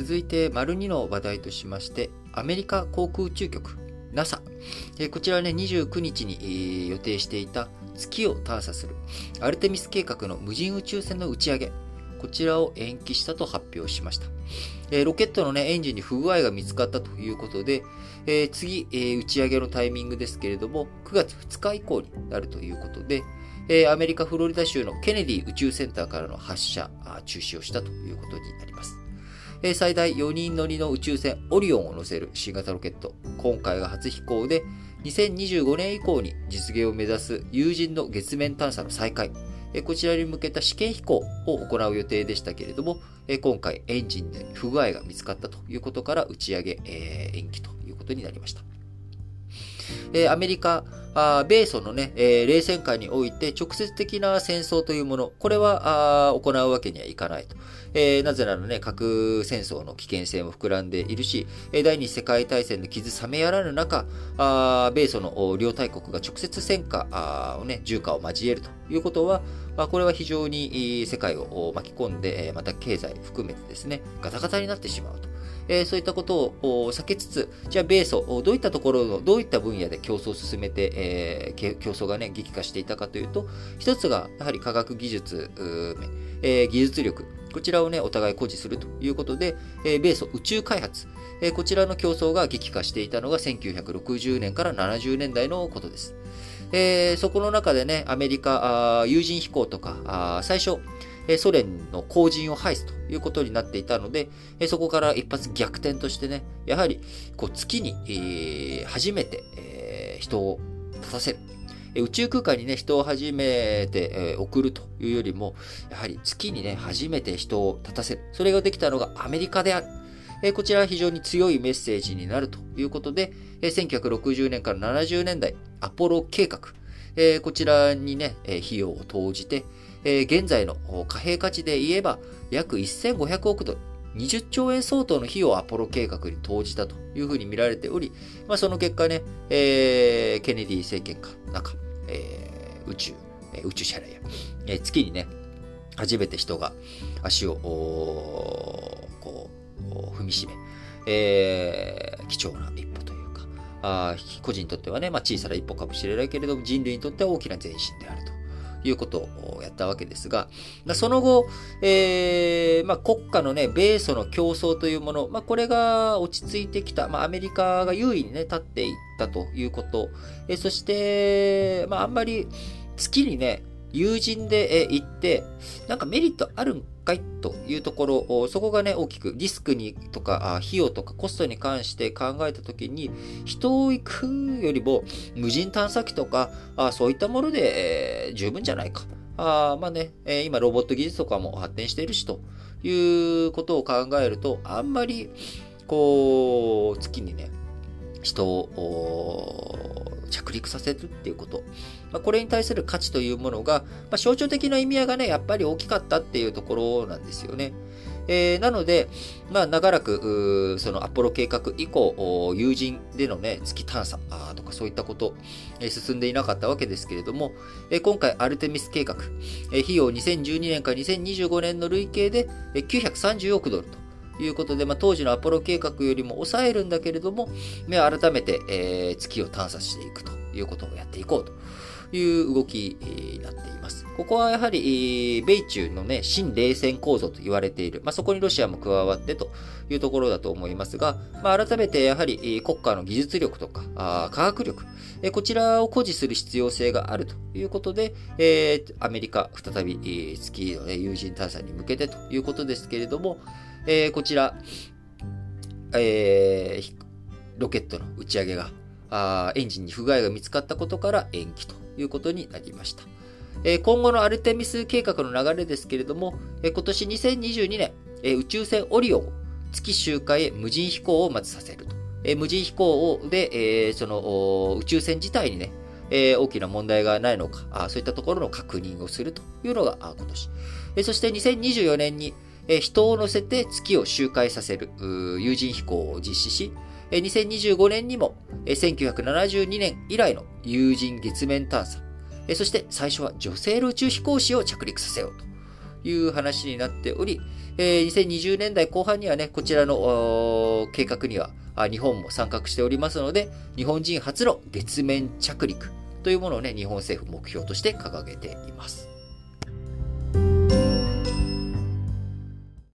続いて、丸2の話題としまして、アメリカ航空宇宙局、NASA。こちらね、29日に予定していた月を探査するアルテミス計画の無人宇宙船の打ち上げ。こちらを延期したと発表しました。ロケットの、ね、エンジンに不具合が見つかったということで、え、次、え、打ち上げのタイミングですけれども、9月2日以降になるということで、え、アメリカ・フロリダ州のケネディ宇宙センターからの発射、中止をしたということになります。え、最大4人乗りの宇宙船オリオンを乗せる新型ロケット、今回が初飛行で、2025年以降に実現を目指す有人の月面探査の再開、こちらに向けた試験飛行を行う予定でしたけれども、今回エンジンで不具合が見つかったということから打ち上げえ延期ということになりました。アメリカ、米ソのね、冷戦下において直接的な戦争というもの、これは行うわけにはいかないと。えー、なぜならね、核戦争の危険性も膨らんでいるし、第二次世界大戦の傷冷めやらぬ中、あ米ソの両大国が直接戦火をね、重火を交えるということは、まあ、これは非常に世界を巻き込んで、また経済含めてですね、ガタガタになってしまうと。えー、そういったことを避けつつ、じゃあ米ソ、どういったところの、どういった分野で競争を進めて、えー、競争がね、激化していたかというと、一つが、やはり科学技術、えー、技術力、こちらをね、お互い誇示するということで、えー、米ソ宇宙開発、えー、こちらの競争が激化していたのが1960年から70年代のことです。えー、そこの中でね、アメリカ、有人飛行とか、最初、ソ連の後陣を排すということになっていたので、そこから一発逆転としてね、やはりこう月に、初めて、人を立たせる。宇宙空間にね、人を初めて、送るというよりも、やはり月にね、初めて人を立たせる。それができたのがアメリカである。こちらは非常に強いメッセージになるということで、1960年から70年代、アポロ計画、こちらにね、費用を投じて、え現在の貨幣価値で言えば、約1500億ドル、20兆円相当の費用をアポロ計画に投じたというふうに見られており、まあ、その結果ね、えー、ケネディ政権下、中、えー、宇宙、えー、宇宙車両や、えー、月にね、初めて人が足を、こう、踏みしめ、えー、貴重な一歩というか、あ個人にとってはね、まあ、小さな一歩かもしれないけれども、人類にとっては大きな前進であると。いうことをやったわけですが、その後、えー、まあ、国家のね、米ソの競争というもの、まあ、これが落ち着いてきた、まあ、アメリカが優位にね、立っていったということ、えー、そして、まあ、あんまり月にね、友人で行って、なんかメリットあるんかいというところ、そこがね、大きくリスクにとか、費用とかコストに関して考えたときに、人を行くよりも、無人探査機とか、そういったもので、十分じゃないか。あまあね、え、今ロボット技術とかも発展しているしということを考えると、あんまり、こう、月にね、人を着陸させるっていうこと。まあ、これに対する価値というものが、まあ、象徴的な意味合いがね、やっぱり大きかったっていうところなんですよね。えー、なので、まあ、長らく、そのアポロ計画以降、友人でのね、月探査とかそういったこと、えー、進んでいなかったわけですけれども、えー、今回アルテミス計画、えー、費用2012年から2025年の累計で930億ドルと、いうことで、まあ、当時のアポロ計画よりも抑えるんだけれども、改めて、えー、月を探査していくということをやっていこうという動きになっています。ここはやはり、米中のね、新冷戦構造と言われている。まあ、そこにロシアも加わってというところだと思いますが、まあ、改めてやはり国家の技術力とか、あ科学力、えこちらを誇示する必要性があるということで、えー、アメリカ、再び、月の、ね、有人探査に向けてということですけれども、えー、こちら、えー、ロケットの打ち上げがあ、エンジンに不具合が見つかったことから延期ということになりました。えー、今後のアルテミス計画の流れですけれども、えー、今年2022年、えー、宇宙船オリオンを月周回へ無人飛行をまずさせると。え無人飛行で、えその宇宙船自体にね、え大きな問題がないのかあ、そういったところの確認をするというのが今年。えそして2024年に、人を乗せて月を周回させる有人飛行を実施し、2025年にも1972年以来の有人月面探査、そして最初は女性の宇宙飛行士を着陸させようという話になっており、え、2020年代後半にはね、こちらの計画には日本も参画しておりますので、日本人初の月面着陸というものをね、日本政府目標として掲げています。